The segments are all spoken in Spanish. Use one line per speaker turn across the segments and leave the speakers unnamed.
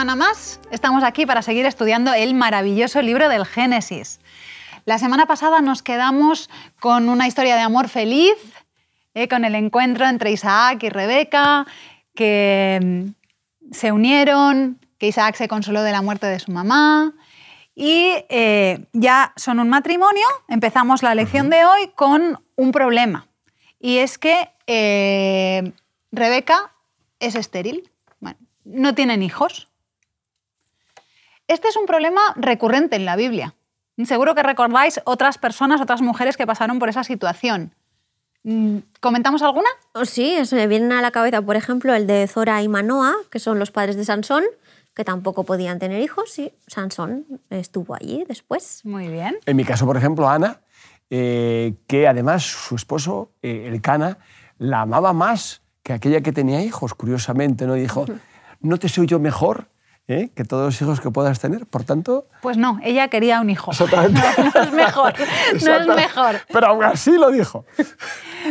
Semana más estamos aquí para seguir estudiando el maravilloso libro del Génesis. La semana pasada nos quedamos con una historia de amor feliz, eh, con el encuentro entre Isaac y Rebeca, que mm, se unieron, que Isaac se consoló de la muerte de su mamá. Y eh, ya son un matrimonio. Empezamos la lección de hoy con un problema. Y es que eh, Rebeca es estéril. Bueno, no tienen hijos. Este es un problema recurrente en la Biblia. Seguro que recordáis otras personas, otras mujeres que pasaron por esa situación. Mm, ¿Comentamos alguna?
Oh, sí, se me vienen a la cabeza, por ejemplo, el de Zora y Manoa, que son los padres de Sansón, que tampoco podían tener hijos, y Sansón estuvo allí después.
Muy bien.
En mi caso, por ejemplo, Ana, eh, que además su esposo, eh, el Cana, la amaba más que aquella que tenía hijos, curiosamente, ¿no? dijo, ¿no te soy yo mejor? ¿Eh? que todos los hijos que puedas tener. Por tanto...
Pues no, ella quería un hijo.
Exactamente.
No, es mejor, no es mejor.
Pero aún así lo dijo.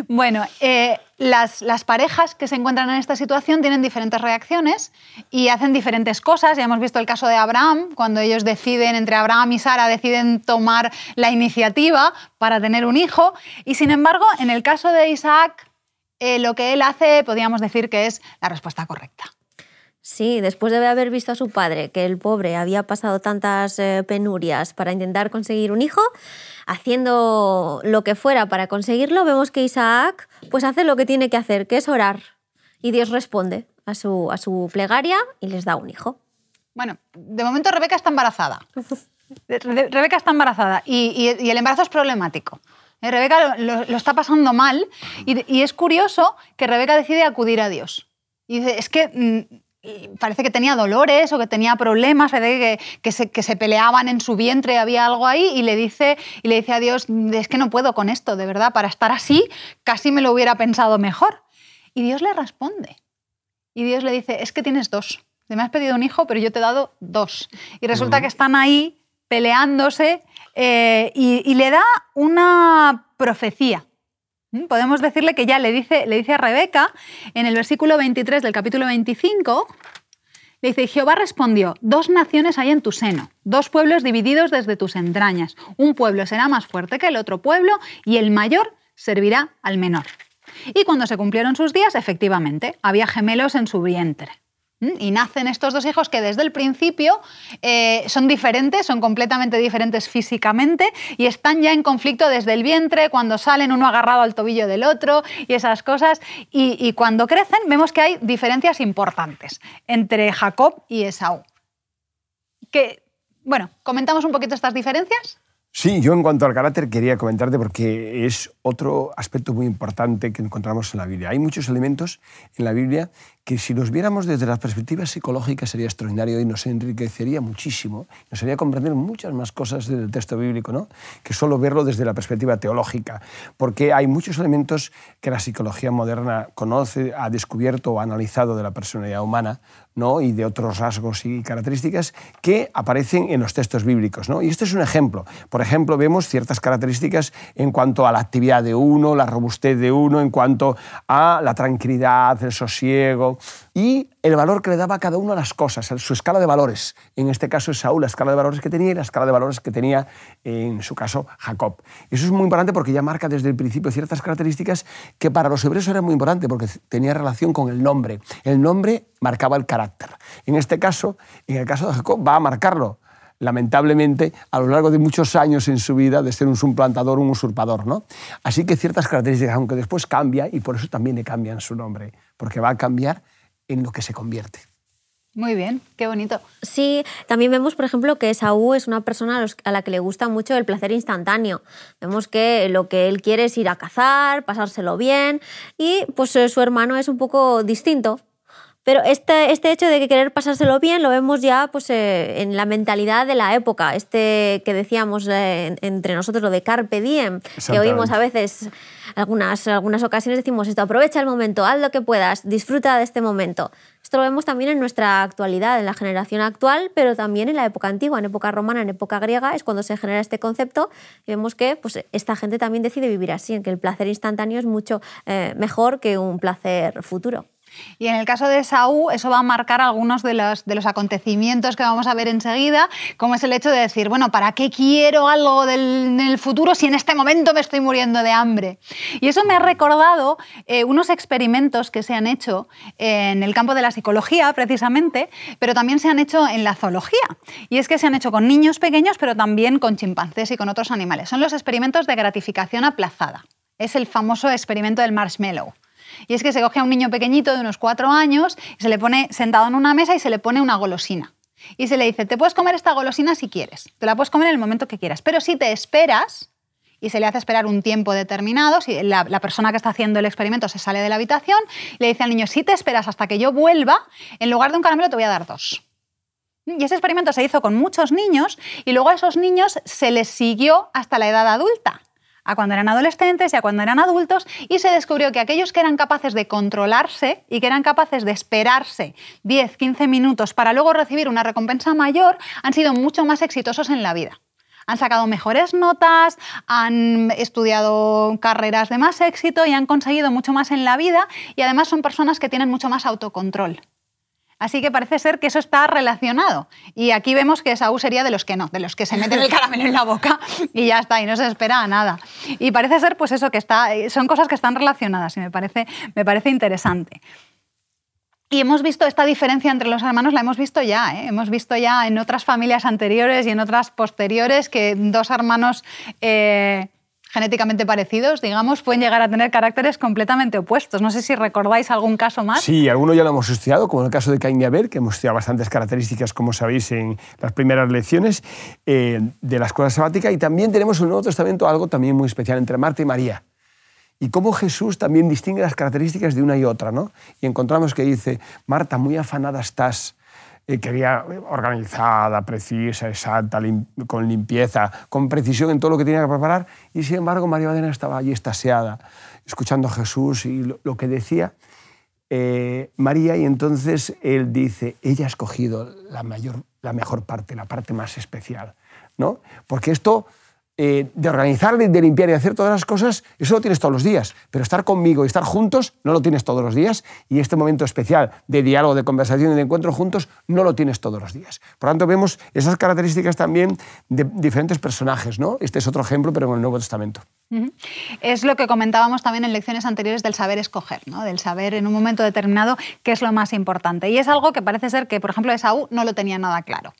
Bueno, eh, las, las, parejas que se encuentran en esta situación tienen diferentes reacciones y hacen diferentes cosas. Ya hemos visto el caso de Abraham, cuando ellos deciden, entre Abraham y Sara, deciden tomar la iniciativa para tener un hijo. Y sin embargo, en el caso de Isaac, eh, lo que él hace, podríamos decir que es la respuesta correcta.
Sí, después de haber visto a su padre, que el pobre había pasado tantas eh, penurias para intentar conseguir un hijo, haciendo lo que fuera para conseguirlo, vemos que Isaac pues hace lo que tiene que hacer, que es orar. Y Dios responde a su, a su plegaria y les da un hijo.
Bueno, de momento Rebeca está embarazada. Rebeca está embarazada y, el embarazo es problemático. Eh, Rebeca lo, está pasando mal y, y, es curioso que Rebeca decide acudir a Dios. Y dice, es que parece que tenía dolores o que tenía problemas, que, que, se, que, se, peleaban en su vientre, había algo ahí, y le, dice, y le dice a Dios, es que no puedo con esto, de verdad, para estar así casi me lo hubiera pensado mejor. Y Dios le responde. Y Dios le dice, es que tienes dos. Me has pedido un hijo, pero yo te he dado dos. Y resulta que están ahí peleándose eh, y, y le da una profecía. ¿Mm? Podemos decirle que ya le dice, le dice a Rebeca en el versículo 23 del capítulo 25, le dice, Jehová respondió, dos naciones hay en tu seno, dos pueblos divididos desde tus entrañas. Un pueblo será más fuerte que el otro pueblo y el mayor servirá al menor. Y cuando se cumplieron sus días, efectivamente, había gemelos en su vientre. Y nacen estos dos hijos que desde el principio eh, son diferentes, son completamente diferentes físicamente y están ya en conflicto desde el vientre, cuando salen uno agarrado al tobillo del otro y esas cosas. Y, cuando crecen vemos que hay diferencias importantes entre Jacob y Esaú. Que, bueno, ¿comentamos un poquito estas diferencias?
Sí, yo en cuanto al carácter quería comentarte porque es otro aspecto muy importante que encontramos en la Biblia. Hay muchos elementos en la Biblia que si los viéramos desde la perspectiva psicológica sería extraordinario y nos enriquecería muchísimo, nos haría comprender muchas más cosas del texto bíblico, ¿no? que solo verlo desde la perspectiva teológica, porque hay muchos elementos que la psicología moderna conoce, ha descubierto o ha analizado de la personalidad humana ¿no? y de otros rasgos y características que aparecen en los textos bíblicos. ¿no? Y este es un ejemplo. Por ejemplo, vemos ciertas características en cuanto a la actividad de uno, la robustez de uno, en cuanto a la tranquilidad, el sosiego, y el valor que le daba a cada una de las cosas, su escala de valores. En este caso es Saúl, la escala de valores que tenía y la escala de valores que tenía, en su caso, Jacob. Eso es muy importante porque ya marca desde el principio ciertas características que para los hebreos era muy importante porque tenía relación con el nombre. El nombre marcaba el carácter. En este caso, en el caso de Jacob, va a marcarlo lamentablemente, a lo largo de muchos años en su vida de ser un suplantador, un usurpador. ¿no? Así que ciertas características, aunque después cambia, y por eso también le cambian su nombre, porque va a cambiar en lo que se convierte.
Muy bien, qué bonito.
Sí, también vemos, por ejemplo, que Saúl es una persona a la que le gusta mucho el placer instantáneo. Vemos que lo que él quiere es ir a cazar, pasárselo bien, y pues eh, su hermano es un poco distinto. Pero este, este hecho de que querer pasárselo bien lo vemos ya pues, eh, en la mentalidad de la época, este que decíamos eh, entre nosotros, lo de carpe diem, que oímos a veces, algunas, algunas ocasiones decimos esto, aprovecha el momento, haz lo que puedas, disfruta de este momento. Esto lo vemos también en nuestra actualidad, en la generación actual, pero también en la época antigua, en época romana, en época griega, es cuando se genera este concepto y vemos que pues, esta gente también decide vivir así, en que el placer instantáneo es mucho eh, mejor que un placer futuro.
Y en el caso de Saúl, eso va a marcar algunos de los, acontecimientos que vamos a ver enseguida, como es el hecho de decir, bueno, ¿para qué quiero algo del, el futuro si en este momento me estoy muriendo de hambre? Y eso me ha recordado eh, unos experimentos que se han hecho en el campo de la psicología, precisamente, pero también se han hecho en la zoología. Y es que se han hecho con niños pequeños, pero también con chimpancés y con otros animales. Son los experimentos de gratificación aplazada. Es el famoso experimento del marshmallow. Y es que se coge a un niño pequeñito de unos cuatro años y se le pone sentado en una mesa y se le pone una golosina. Y se le dice, te puedes comer esta golosina si quieres, te la puedes comer en el momento que quieras, pero si te esperas, y se le hace esperar un tiempo determinado, si la, persona que está haciendo el experimento se sale de la habitación, le dice al niño, si te esperas hasta que yo vuelva, en lugar de un caramelo te voy a dar dos. Y ese experimento se hizo con muchos niños y luego a esos niños se les siguió hasta la edad adulta a cuando eran adolescentes y a cuando eran adultos y se descubrió que aquellos que eran capaces de controlarse y que eran capaces de esperarse 10, 15 minutos para luego recibir una recompensa mayor han sido mucho más exitosos en la vida. Han sacado mejores notas, han estudiado carreras de más éxito y han conseguido mucho más en la vida y además son personas que tienen mucho más autocontrol. Así que parece ser que eso está relacionado. Y aquí vemos que Saúl sería de los que no, de los que se meten el caramelo en la boca y ya está, y no se espera a nada. Y parece ser pues eso, que está, son cosas que están relacionadas y me parece, me parece interesante. Y hemos visto esta diferencia entre los hermanos, la hemos visto ya, ¿eh? hemos visto ya en otras familias anteriores y en otras posteriores que dos hermanos... Eh, genéticamente parecidos, digamos, pueden llegar a tener caracteres completamente opuestos. No sé si recordáis algún caso más.
Sí, alguno ya lo hemos estudiado, como el caso de Cain y Abel, que hemos estudiado bastantes características, como sabéis, en las primeras lecciones eh, de la escuela sabática. Y también tenemos en el Nuevo Testamento algo también muy especial entre Marta y María. Y cómo Jesús también distingue las características de una y otra, ¿no? Y encontramos que dice, Marta, muy afanada estás quería organizada, precisa, exacta, con limpieza, con precisión en todo lo que tenía que preparar. Y sin embargo, María Magdalena estaba allí estaseada, escuchando a Jesús y lo, que decía eh, María. Y entonces él dice, ella ha escogido la, mayor, la mejor parte, la parte más especial. ¿no? Porque esto eh, de organizar, de, limpiar y hacer todas las cosas, eso lo tienes todos los días. Pero estar conmigo y estar juntos no lo tienes todos los días. Y este momento especial de diálogo, de conversación y de encuentro juntos no lo tienes todos los días. Por lo tanto, vemos esas características también de diferentes personajes. ¿no? Este es otro ejemplo, pero en el Nuevo Testamento.
Es lo que comentábamos también en lecciones anteriores del saber escoger, ¿no? del saber en un momento determinado qué es lo más importante. Y es algo que parece ser que, por ejemplo, Esaú no lo tenía nada claro.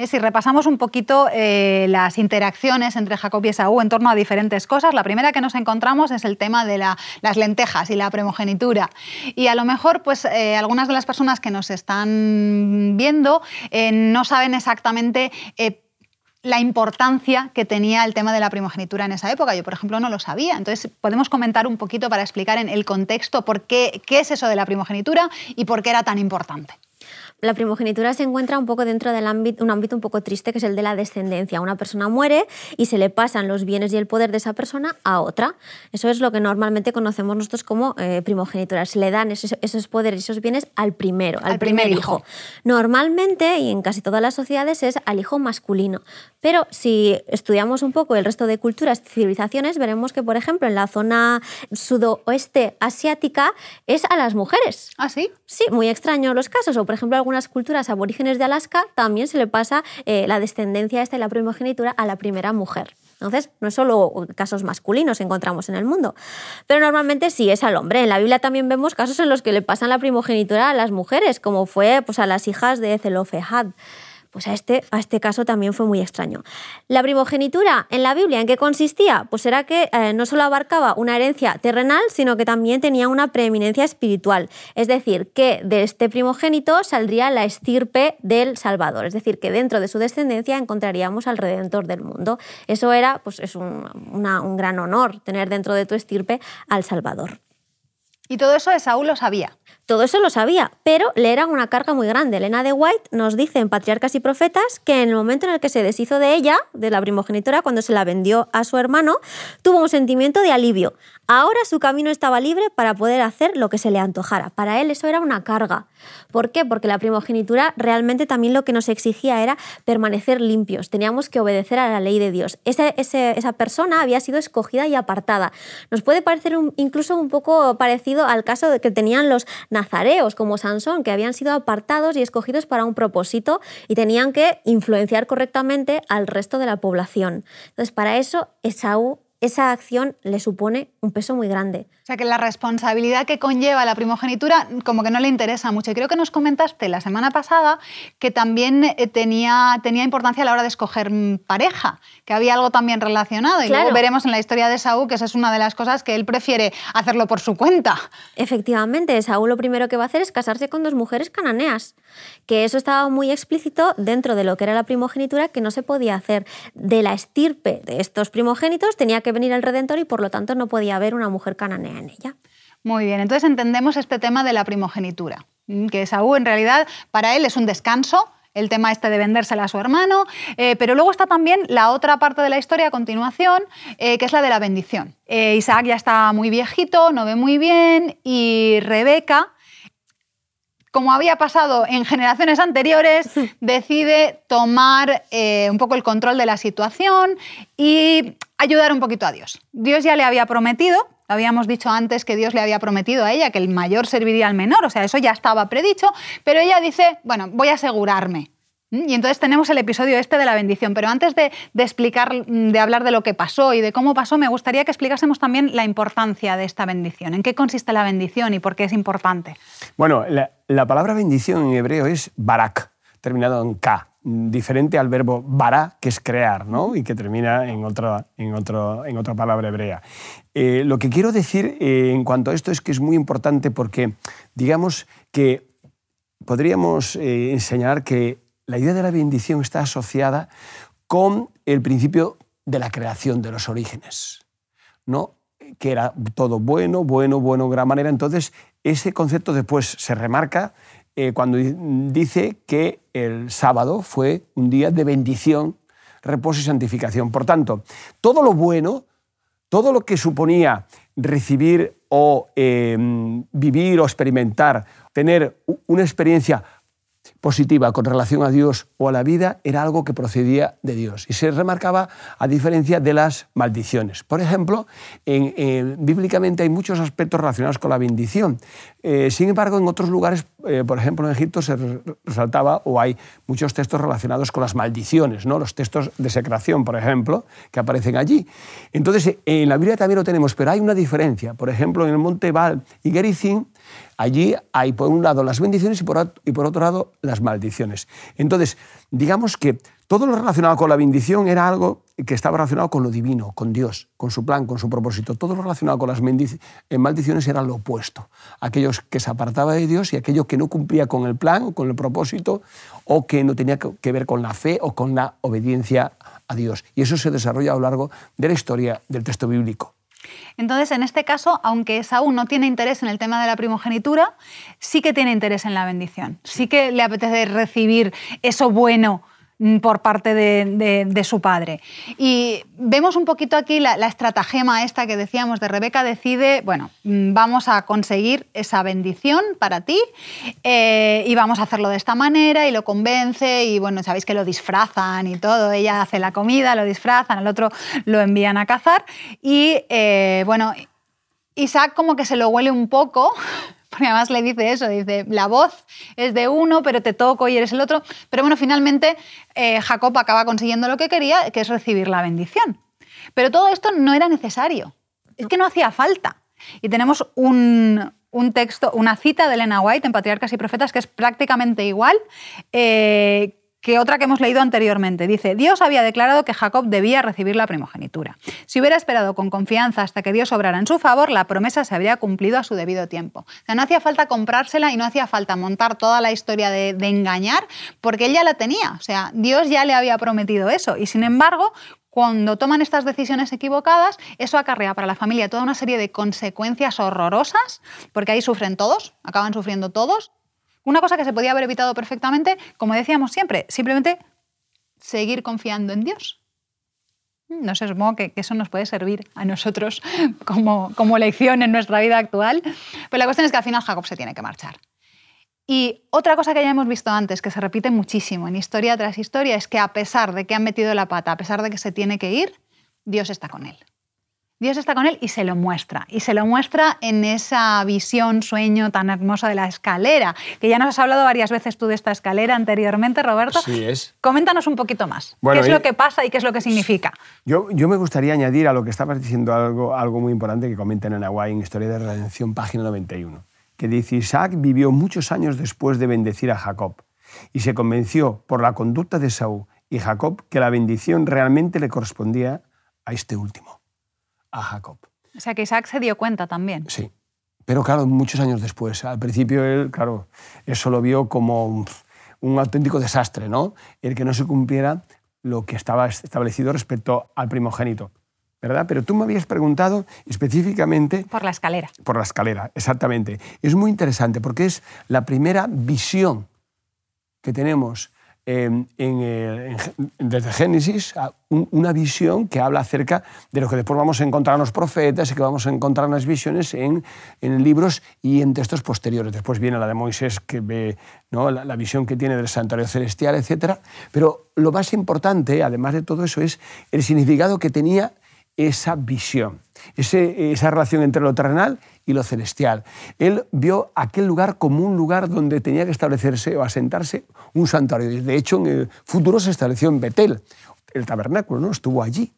Eh, si repasamos un poquito eh, las interacciones entre Jacob y Esaú en torno a diferentes cosas, la primera que nos encontramos es el tema de las lentejas y la primogenitura. Y a lo mejor, pues, eh, algunas de las personas que nos están viendo no saben exactamente la importancia que tenía el tema de la primogenitura en esa época. Yo, por ejemplo, no lo sabía. Entonces, podemos comentar un poquito para explicar en el contexto por qué, qué es eso de la primogenitura y por qué era tan importante
la primogenitura se encuentra un poco dentro de ámbito, un ámbito un poco triste que es el de la descendencia. Una persona muere y se le pasan los bienes y el poder de esa persona a otra. Eso es lo que normalmente conocemos nosotros como eh, primogenitura. Se le dan esos, poderes y esos bienes al primero, al, primer, hijo. Normalmente, y en casi todas las sociedades, es al hijo masculino. Pero si estudiamos un poco el resto de culturas y civilizaciones, veremos que, por ejemplo, en la zona sudoeste asiática es a las mujeres.
¿Ah, sí?
Sí, muy extraño los casos. O, por ejemplo, algunas culturas aborígenes de Alaska también se le pasa eh, la descendencia esta y la primogenitura a la primera mujer. Entonces, no es solo casos masculinos encontramos en el mundo, pero normalmente sí es al hombre. En la Biblia también vemos casos en los que le pasan la primogenitura a las mujeres, como fue pues, a las hijas de Zelofehad. Pues a este, a este caso también fue muy extraño. La primogenitura en la Biblia, ¿en qué consistía? Pues era que eh, no solo abarcaba una herencia terrenal, sino que también tenía una preeminencia espiritual. Es decir, que de este primogénito saldría la estirpe del Salvador. Es decir, que dentro de su descendencia encontraríamos al Redentor del mundo. Eso era, pues es un, un gran honor tener dentro de tu estirpe al Salvador.
Y todo eso Saúl lo sabía.
Todo eso lo sabía, pero le era una carga muy grande. Elena de White nos dice en Patriarcas y Profetas que en el momento en el que se deshizo de ella, de la primogenitora, cuando se la vendió a su hermano, tuvo un sentimiento de alivio. Ahora su camino estaba libre para poder hacer lo que se le antojara. Para él eso era una carga. ¿Por qué? Porque la primogenitura realmente también lo que nos exigía era permanecer limpios. Teníamos que obedecer a la ley de Dios. esa persona había sido escogida y apartada. Nos puede parecer incluso un poco parecido al caso que tenían los nazareos como Sansón, que habían sido apartados y escogidos para un propósito y tenían que influenciar correctamente al resto de la población. Entonces, para eso Esaú esa acción le supone un peso muy grande.
O sea que la responsabilidad que conlleva la primogenitura como que no le interesa mucho. Y creo que nos comentaste la semana pasada que también eh, tenía, tenía importancia a la hora de escoger mm, pareja, que había algo también relacionado. Y luego veremos en la historia de Saúl que esa es una de las cosas que él prefiere hacerlo por su cuenta.
Efectivamente, Saúl lo primero que va a hacer es casarse con dos mujeres cananeas, que eso estaba muy explícito dentro de lo que era la primogenitura, que no se podía hacer. De la estirpe de estos primogénitos tenía que venir el Redentor y por lo tanto no podía haber una mujer cananea en ella.
Muy bien, entonces entendemos este tema de la primogenitura, mm, que Saúl en realidad para él es un descanso, el tema este de vendérsela a su hermano, eh, pero luego está también la otra parte de la historia a continuación, eh, que es la de la bendición. Eh, Isaac ya está muy viejito, no ve muy bien, y Rebeca, como había pasado en generaciones anteriores, decide tomar un poco el control de la situación y ayudar un poquito a Dios. Dios ya le había prometido, habíamos dicho antes que Dios le había prometido a ella que el mayor serviría al menor, o sea, eso ya estaba predicho, pero ella dice, bueno, voy a asegurarme. ¿Mm? Y entonces tenemos el episodio este de la bendición. Pero antes de, explicar, de hablar de lo que pasó y de cómo pasó, me gustaría que explicásemos también la importancia de esta bendición. ¿En qué consiste la bendición y por qué es importante?
Bueno, la, la palabra bendición en hebreo es barak, terminado en K diferente al verbo bara, que es crear, ¿no? y que termina en otra, en en otra palabra hebrea. Eh, lo que quiero decir eh, en cuanto a esto es que es muy importante porque, digamos que podríamos eh, enseñar que la idea de la bendición está asociada con el principio de la creación de los orígenes, ¿no? que era todo bueno, bueno, bueno, gran manera. Entonces, ese concepto después se remarca eh, cuando dice que el sábado fue un día de bendición, reposo y santificación. Por tanto, todo lo bueno, todo lo que suponía recibir o em, vivir o experimentar, tener una experiencia positiva con relación a Dios o a la vida era algo que procedía de Dios y se remarcaba a diferencia de las maldiciones. Por ejemplo, bíblicamente hay muchos aspectos relacionados con la bendición. Eh, sin embargo, en otros lugares, eh, por ejemplo en Egipto, se resaltaba o hay muchos textos relacionados con las maldiciones, ¿no? los textos de secreción, por ejemplo, que aparecen allí. Entonces, en la Biblia también lo tenemos, pero hay una diferencia. Por ejemplo, en el monte Baal y Gerizim, Allí hay por un lado las bendiciones y por, otro lado las maldiciones. Entonces, digamos que todo lo relacionado con la bendición era algo que estaba relacionado con lo divino, con Dios, con su plan, con su propósito. Todo lo relacionado con las eh, maldiciones era lo opuesto. Aquellos que se apartaba de Dios y aquello que no cumplía con el plan o con el propósito o que no tenía que ver con la fe o con la obediencia a Dios. Y eso se desarrolla a lo largo de la historia del texto bíblico.
Entonces, en este caso, aunque Esaú no tiene interés en el tema de la primogenitura, sí que tiene interés en la bendición. Sí que le apetece recibir eso bueno por parte de, su padre. Y vemos un poquito aquí la, estratagema esta que decíamos de Rebeca, decide, bueno, mm, vamos a conseguir esa bendición para ti eh, y vamos a hacerlo de esta manera y lo convence y bueno, sabéis que lo disfrazan y todo, ella hace la comida, lo disfrazan, al otro lo envían a cazar y eh, bueno, Isaac como que se lo huele un poco porque además le dice eso, dice, la voz es de uno, pero te toco y eres el otro. Pero bueno, finalmente eh, Jacob acaba consiguiendo lo que quería, que es recibir la bendición. Pero todo esto no era necesario, es que no hacía falta. Y tenemos un, texto, una cita de Elena White en Patriarcas y Profetas que es prácticamente igual, eh, que otra que hemos leído anteriormente. Dice, Dios había declarado que Jacob debía recibir la primogenitura. Si hubiera esperado con confianza hasta que Dios obrara en su favor, la promesa se habría cumplido a su debido tiempo. O no hacía falta comprársela y no hacía falta montar toda la historia de, engañar, porque él ya la tenía. O sea, Dios ya le había prometido eso. Y sin embargo, cuando toman estas decisiones equivocadas, eso acarrea para la familia toda una serie de consecuencias horrorosas, porque ahí sufren todos, acaban sufriendo todos, una cosa que se podía haber evitado perfectamente, como decíamos siempre, simplemente seguir confiando en Dios. No sé, supongo que eso nos puede servir a nosotros como, como lección en nuestra vida actual. Pero la cuestión es que al final Jacob se tiene que marchar. Y otra cosa que ya hemos visto antes, que se repite muchísimo en historia tras historia, es que a pesar de que han metido la pata, a pesar de que se tiene que ir, Dios está con él. Dios está con él y se lo muestra. Y se lo muestra en esa visión, sueño tan hermosa de la escalera, que ya nos has hablado varias veces tú de esta escalera anteriormente, Roberto.
Sí, es.
Coméntanos un poquito más.
Bueno,
¿Qué es
y-
lo que pasa y qué es lo que significa?
Yo, yo me gustaría añadir a lo que estabas diciendo algo, algo muy importante que comentan en Hawaii en Historia de Redención, página 91, que dice, Isaac vivió muchos años después de bendecir a Jacob y se convenció por la conducta de Saúl y Jacob que la bendición realmente le correspondía a este último, a Jacob.
O sea que Isaac se dio cuenta también.
Sí. Pero claro, muchos años después. Al principio él, claro, eso lo vio como un, auténtico desastre, ¿no? El que no se cumpliera lo que estaba establecido respecto al primogénito, ¿verdad? Pero tú me habías preguntado específicamente
Por la escalera.
por la escalera, exactamente. Es muy interesante porque es la primera visión que tenemos eh, en- desde Génesis, una visión que habla acerca de lo que después vamos a encontrar en los profetas y que vamos a encontrar en las visiones en, en libros y en textos posteriores. Después viene la de Moisés, que ve ¿no? la, la visión que tiene del santuario celestial, etc. Pero lo más importante, además de todo eso, es el significado que tenía esa visión, ese- esa relación entre lo terrenal y lo celestial. Él vio aquel lugar como un lugar donde tenía que establecerse o asentarse un santuario. De hecho, en el futuro se estableció en Betel. El tabernáculo ¿no? estuvo allí,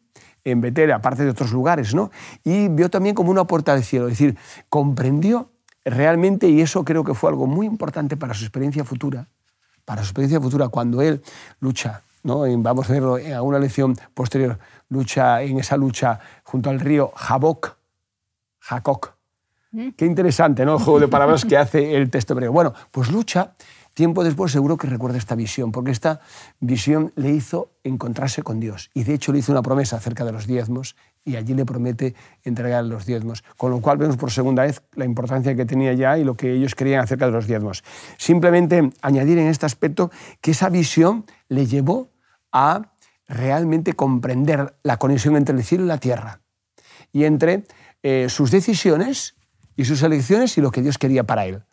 en Betel, aparte de otros lugares. ¿no? Y vio también como una puerta del cielo. Es decir, comprendió realmente, y eso creo que fue algo muy importante para su experiencia futura, para su experiencia futura, cuando él lucha, ¿no? Vamos a verlo en alguna lección posterior, lucha en esa lucha junto al río Jaboc, Jacoc. Qué interesante, ¿no? El juego de palabras que hace el texto hebreo. Bueno, pues lucha, tiempo después seguro que recuerda esta visión, porque esta visión le hizo encontrarse con Dios. Y de hecho le hizo una promesa acerca de los diezmos y allí le promete entregar los diezmos. Con lo cual vemos por segunda vez la importancia que tenía ya y lo que ellos querían acerca de los diezmos. Simplemente añadir en este aspecto que esa visión le llevó a realmente comprender la conexión entre el cielo y la tierra y entre eh, sus decisiones y sus elecciones y lo que Dios quería para él.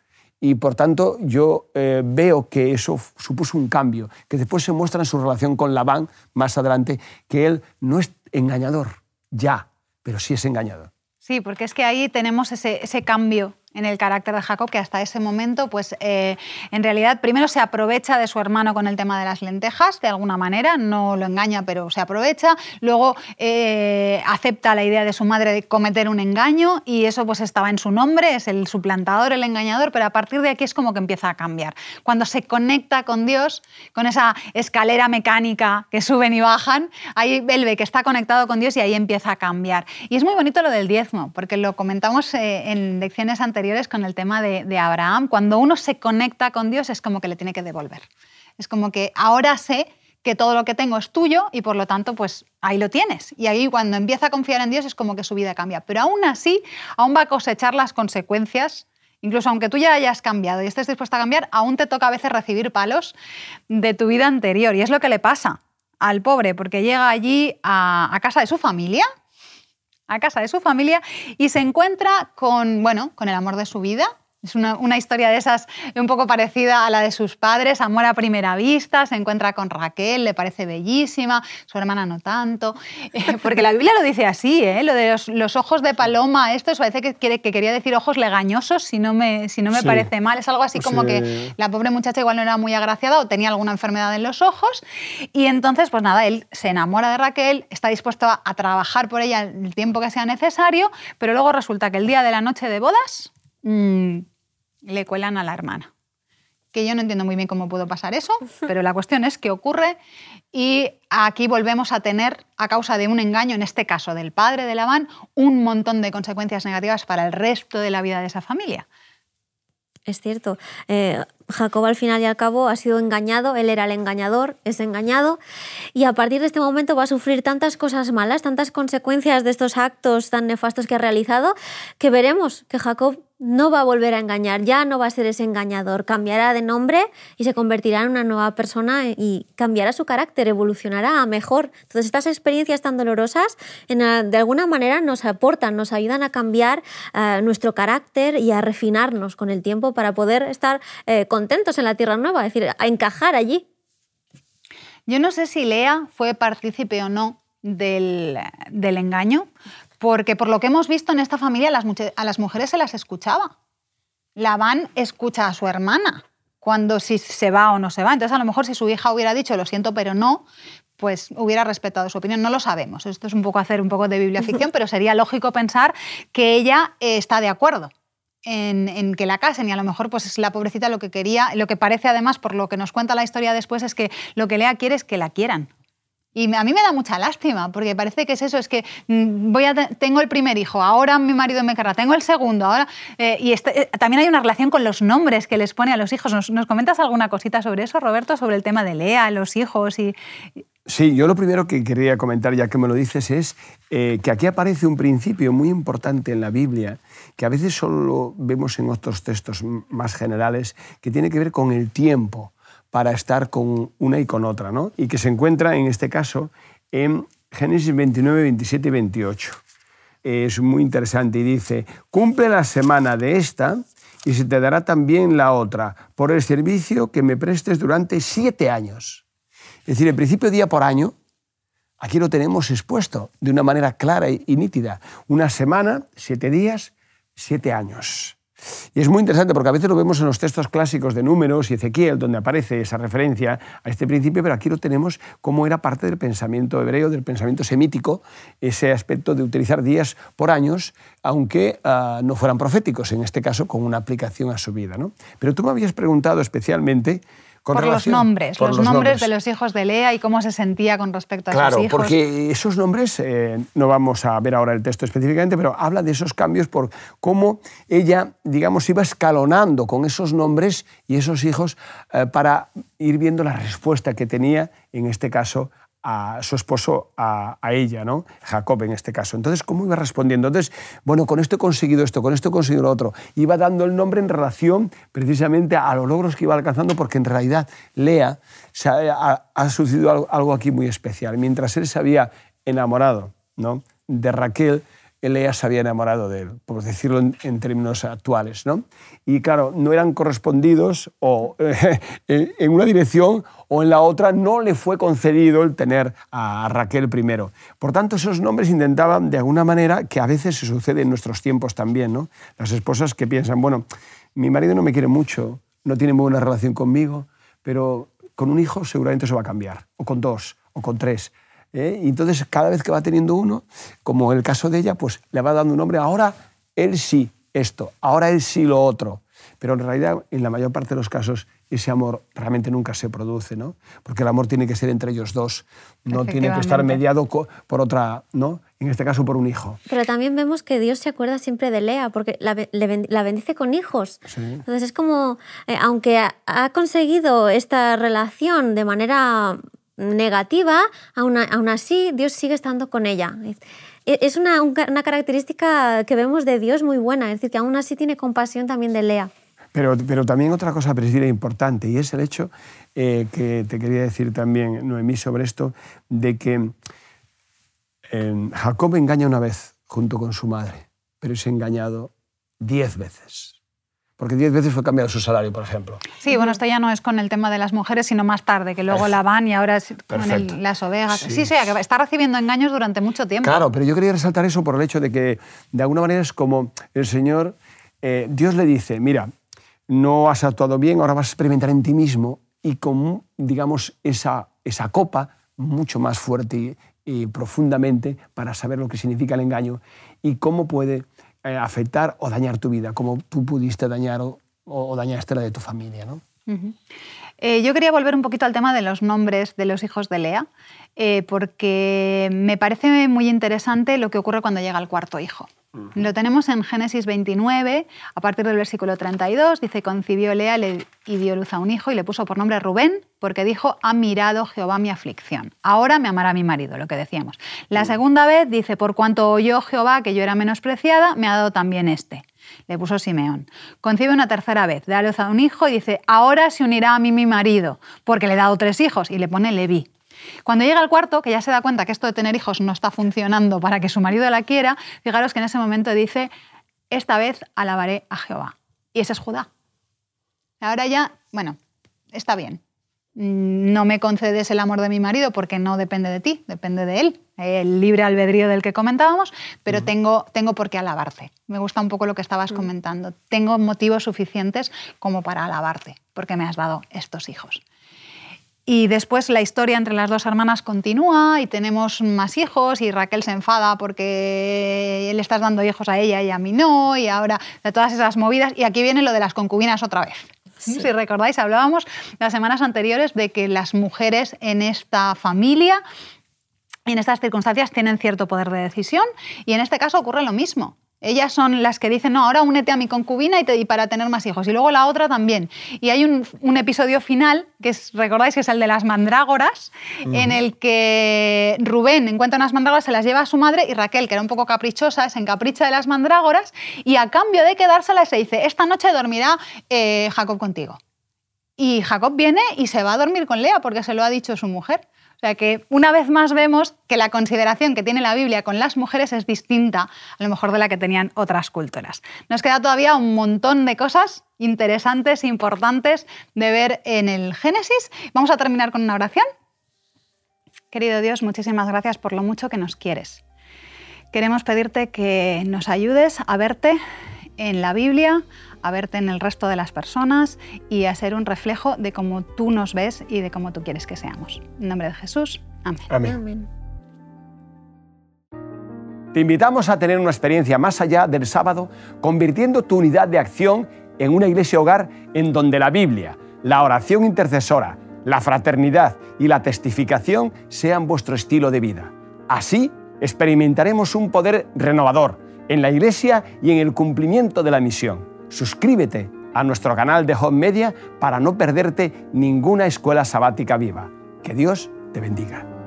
Y por tanto yo eh, veo que eso supuso un cambio, que después se muestra en su relación con Labán más adelante, que él no es engañador, ya, pero sí es engañador.
Sí, porque es que ahí tenemos ese, ese cambio en el carácter de Jacob, que hasta ese momento, pues eh, en realidad, primero se aprovecha de su hermano con el tema de las lentejas, de alguna manera, no lo engaña, pero se aprovecha. Luego eh, acepta la idea de su madre de cometer un engaño y eso pues estaba en su nombre, es el suplantador, el engañador, pero a partir de aquí es como que empieza a cambiar. Cuando se conecta con Dios, con esa escalera mecánica que suben y bajan, ahí él ve que está conectado con Dios y ahí empieza a cambiar. Y es muy bonito lo del diezmo, porque lo comentamos eh, en lecciones anteriores con el tema de, Abraham. Cuando uno se conecta con Dios es como que le tiene que devolver. Es como que ahora sé que todo lo que tengo es tuyo y por lo tanto pues ahí lo tienes. Y ahí cuando empieza a confiar en Dios es como que su vida cambia. Pero aún así, aún va a cosechar las consecuencias. Incluso aunque tú ya hayas cambiado y estés dispuesta a cambiar, aún te toca a veces recibir palos de tu vida anterior. Y es lo que le pasa al pobre, porque llega allí a casa de su familia, a casa de su familia y se encuentra con, bueno, con el amor de su vida. Es una, una historia de esas un poco parecida a la de sus padres, amor a primera vista, se encuentra con Raquel, le parece bellísima, su hermana no tanto, eh, porque la Biblia lo dice así, ¿eh? lo de los, los ojos de paloma, esto parece que, quiere- que quería decir ojos legañosos, si no me, si no me
Sí.
parece mal, es algo así como
Sí.
que la pobre muchacha igual no era muy agraciada o tenía alguna enfermedad en los ojos. Y entonces, pues nada, él se enamora de Raquel, está dispuesto a, a trabajar por ella el tiempo que sea necesario, pero luego resulta que el día de la noche de bodas mm, le cuelan a la hermana. Que yo no entiendo muy bien cómo pudo pasar eso, pero la cuestión es que ocurre y aquí volvemos a tener, a causa de un engaño, en este caso del padre de Labán, un montón de consecuencias negativas para el resto de la vida de esa familia.
Es cierto. Eh, Jacob al final y al cabo ha sido engañado, él era el engañador, es engañado, y a partir de este momento va a sufrir tantas cosas malas, tantas consecuencias de estos actos tan nefastos que ha realizado, que veremos que Jacob no va a volver a engañar, ya no va a ser ese engañador, cambiará de nombre y se convertirá en una nueva persona y cambiará su carácter, evolucionará a mejor. Entonces estas experiencias tan dolorosas de alguna manera nos aportan, nos ayudan a cambiar eh, nuestro carácter y a refinarnos con el tiempo para poder estar eh, contentos en la tierra nueva, es decir, a encajar allí.
Yo no sé si Lea fue partícipe o no del, del engaño, porque por lo que hemos visto en esta familia, las a las mujeres se las escuchaba. Labán escucha a su hermana cuando si se va o no se va. Entonces, a lo mejor si su hija hubiera dicho lo siento, pero no, pues hubiera respetado su opinión. No lo sabemos. Esto es un poco hacer un poco de Biblia ficción, pero sería lógico pensar que ella está de acuerdo. En, que la casen y a lo mejor pues es la pobrecita lo que quería, lo que parece además por lo que nos cuenta la historia después es que lo que Lea quiere es que la quieran, y a mí me da mucha lástima, porque parece que es eso, es que mm, voy a te- tengo el primer hijo, ahora mi marido me querrá, tengo el segundo, ahora... eh, y este- eh, también hay una relación con los nombres que les pone a los hijos. ¿Nos, nos comentas alguna cosita sobre eso, Roberto, sobre el tema de Lea, los hijos y...
Sí, yo lo primero que quería comentar, ya que me lo dices, es eh, que aquí aparece un principio muy importante en la Biblia, que a veces solo vemos en otros textos más generales, que tiene que ver con el tiempo para estar con una y con otra, ¿no? y que se encuentra en este caso en Génesis 29, 27 y 28. Es muy interesante y dice, cumple la semana de esta y se te dará también la otra por el servicio que me prestes durante siete años. Es decir, el principio día por año, aquí lo tenemos expuesto de una manera clara y nítida. Una semana, siete días, siete años. Y es muy interesante porque a veces lo vemos en los textos clásicos de Números y Ezequiel, donde aparece esa referencia a este principio, pero aquí lo tenemos como era parte del pensamiento hebreo, del pensamiento semítico, ese aspecto de utilizar días por años, aunque ah, no fueran proféticos, en este caso con una aplicación a su vida. ¿no? Pero tú me habías preguntado especialmente con
por los nombres,
por
los, nombres, de los hijos de Lea y cómo se sentía con respecto a
Claro,
sus hijos.
porque esos nombres, eh, no vamos a ver ahora el texto específicamente, pero habla de esos cambios por cómo ella, digamos, iba escalonando con esos nombres y esos hijos eh, para ir viendo la respuesta que tenía, en este caso, a su esposo, a, ella, ¿no? Jacob en este caso. Entonces, ¿cómo iba respondiendo? Entonces, bueno, con esto he conseguido esto, con esto he conseguido lo otro. Iba dando el nombre en relación precisamente a los logros que iba alcanzando, porque en realidad Lea ha sucedido algo, algo aquí muy especial. Mientras él se había enamorado ¿no? de Raquel, Lea se había enamorado de él, por decirlo en, términos actuales. ¿no? Y claro, no eran correspondidos o en una dirección o en la otra no le fue concedido el tener a Raquel primero. Por tanto, esos nombres intentaban de alguna manera, que a veces se sucede en nuestros tiempos también, ¿no? las esposas que piensan, bueno, mi marido no me quiere mucho, no tiene muy buena relación conmigo, pero con un hijo seguramente eso va a cambiar, o con dos, o con tres. ¿Eh? Y entonces, cada vez que va teniendo uno, como en el caso de ella, pues le va dando un nombre, ahora él sí esto, ahora él sí lo otro. Pero en realidad, en la mayor parte de los casos, ese amor realmente nunca se produce, ¿no? Porque el amor tiene que ser entre ellos dos, no tiene que estar mediado por otra, ¿no? En este caso, por un hijo.
Pero también vemos que Dios se acuerda siempre de Lea, porque la, la bendice con hijos.
Sí.
Entonces es como, eh, aunque ha conseguido esta relación de manera negativa, aún, aún así Dios sigue estando con ella. Es- Es una, una característica que vemos de Dios muy buena, es decir, que aún así tiene compasión también de Lea.
Pero, pero también otra cosa, Priscila, importante, y es el hecho eh, que te quería decir también, Noemí, sobre esto, de que eh, Jacob engaña una vez junto con su madre, pero es engañado diez veces. Porque diez veces fue cambiado su salario, por ejemplo.
Sí, bueno, esto ya no es con el tema de las mujeres, sino más tarde, que luego
Perfe-
la van y ahora es con el- las ovejas.
Sí.
Sí, sí, que está recibiendo engaños durante mucho tiempo.
Claro, pero yo quería resaltar eso por el hecho de que de alguna manera es como el Señor, eh, Dios le dice, mira, no has actuado bien, ahora vas a experimentar en ti mismo y con, digamos, esa, esa copa mucho más fuerte y, y profundamente para saber lo que significa el engaño y cómo puede eh, afectar o dañar tu vida, como tú pudiste dañar o, o dañaste la de tu familia. ¿no?
Eh, yo quería volver un poquito al tema de los nombres de los hijos de Lea, eh, porque me parece muy interesante lo que ocurre cuando llega el cuarto hijo. Lo tenemos en Génesis 29, a partir del versículo 32, dice, concibió Lea le- y dio luz a un hijo y le puso por nombre Rubén, porque dijo, ha mirado Jehová mi aflicción. Ahora me amará mi marido, lo que decíamos. La segunda vez dice, por cuanto oyó Jehová que yo era menospreciada, me ha dado también este. Le puso Simeón. Concibe una tercera vez, da luz a un hijo y dice, ahora se unirá a mí mi marido, porque le he dado tres hijos, y le pone Leví. Cuando llega al cuarto, que ya se da cuenta que esto de tener hijos no está funcionando para que su marido la quiera, fijaros que en ese momento dice, esta vez alabaré a Jehová. Y ese es Judá. Ahora ya, bueno, está bien. mm, no me concedes el amor de mi marido porque no depende de ti, depende de él, el libre albedrío del que comentábamos, pero tengo, tengo por qué alabarte. Me gusta un poco lo que estabas comentando. Tengo motivos suficientes como para alabarte, porque me has dado estos hijos. Y después la historia entre las dos hermanas continúa y tenemos más hijos y Raquel se enfada porque le estás dando hijos a ella y a mí no y ahora de todas esas movidas. Y aquí viene lo de las concubinas otra vez. Si recordáis, hablábamos las semanas anteriores de que las mujeres en esta familia y en estas circunstancias tienen cierto poder de decisión y en este caso ocurre lo mismo. Ellas son las que dicen, no, ahora únete a mi concubina y, te, para tener más hijos. Y luego la otra también. Y hay un, episodio final, que es, recordáis que es el de las mandrágoras, en el que Rubén encuentra unas mandrágoras, se las lleva a su madre y Raquel, que era un poco caprichosa, se encapricha de las mandrágoras y a cambio de quedárselas se dice, esta noche dormirá eh, Jacob contigo. Y Jacob viene y se va a dormir con Lea porque se lo ha dicho su mujer. O sea que una vez más vemos que la consideración que tiene la Biblia con las mujeres es distinta a lo mejor de la que tenían otras culturas. Nos queda todavía un montón de cosas interesantes, importantes de ver en el Génesis. Vamos a terminar con una oración. Querido Dios, muchísimas gracias por lo mucho que nos quieres. Queremos pedirte que nos ayudes a verte en la Biblia, a verte en el resto de las personas y a ser un reflejo de cómo tú nos ves y de cómo tú quieres que seamos. En nombre de Jesús. Amén.
Amén. Te invitamos a tener una experiencia más allá del sábado, convirtiendo tu unidad de acción en una iglesia hogar en donde la Biblia, la oración intercesora, la fraternidad y la testificación sean vuestro estilo de vida. Así experimentaremos un poder renovador en la iglesia y en el cumplimiento de la misión. Suscríbete a nuestro canal de Home Media para no perderte ninguna escuela sabática viva. Que Dios te bendiga.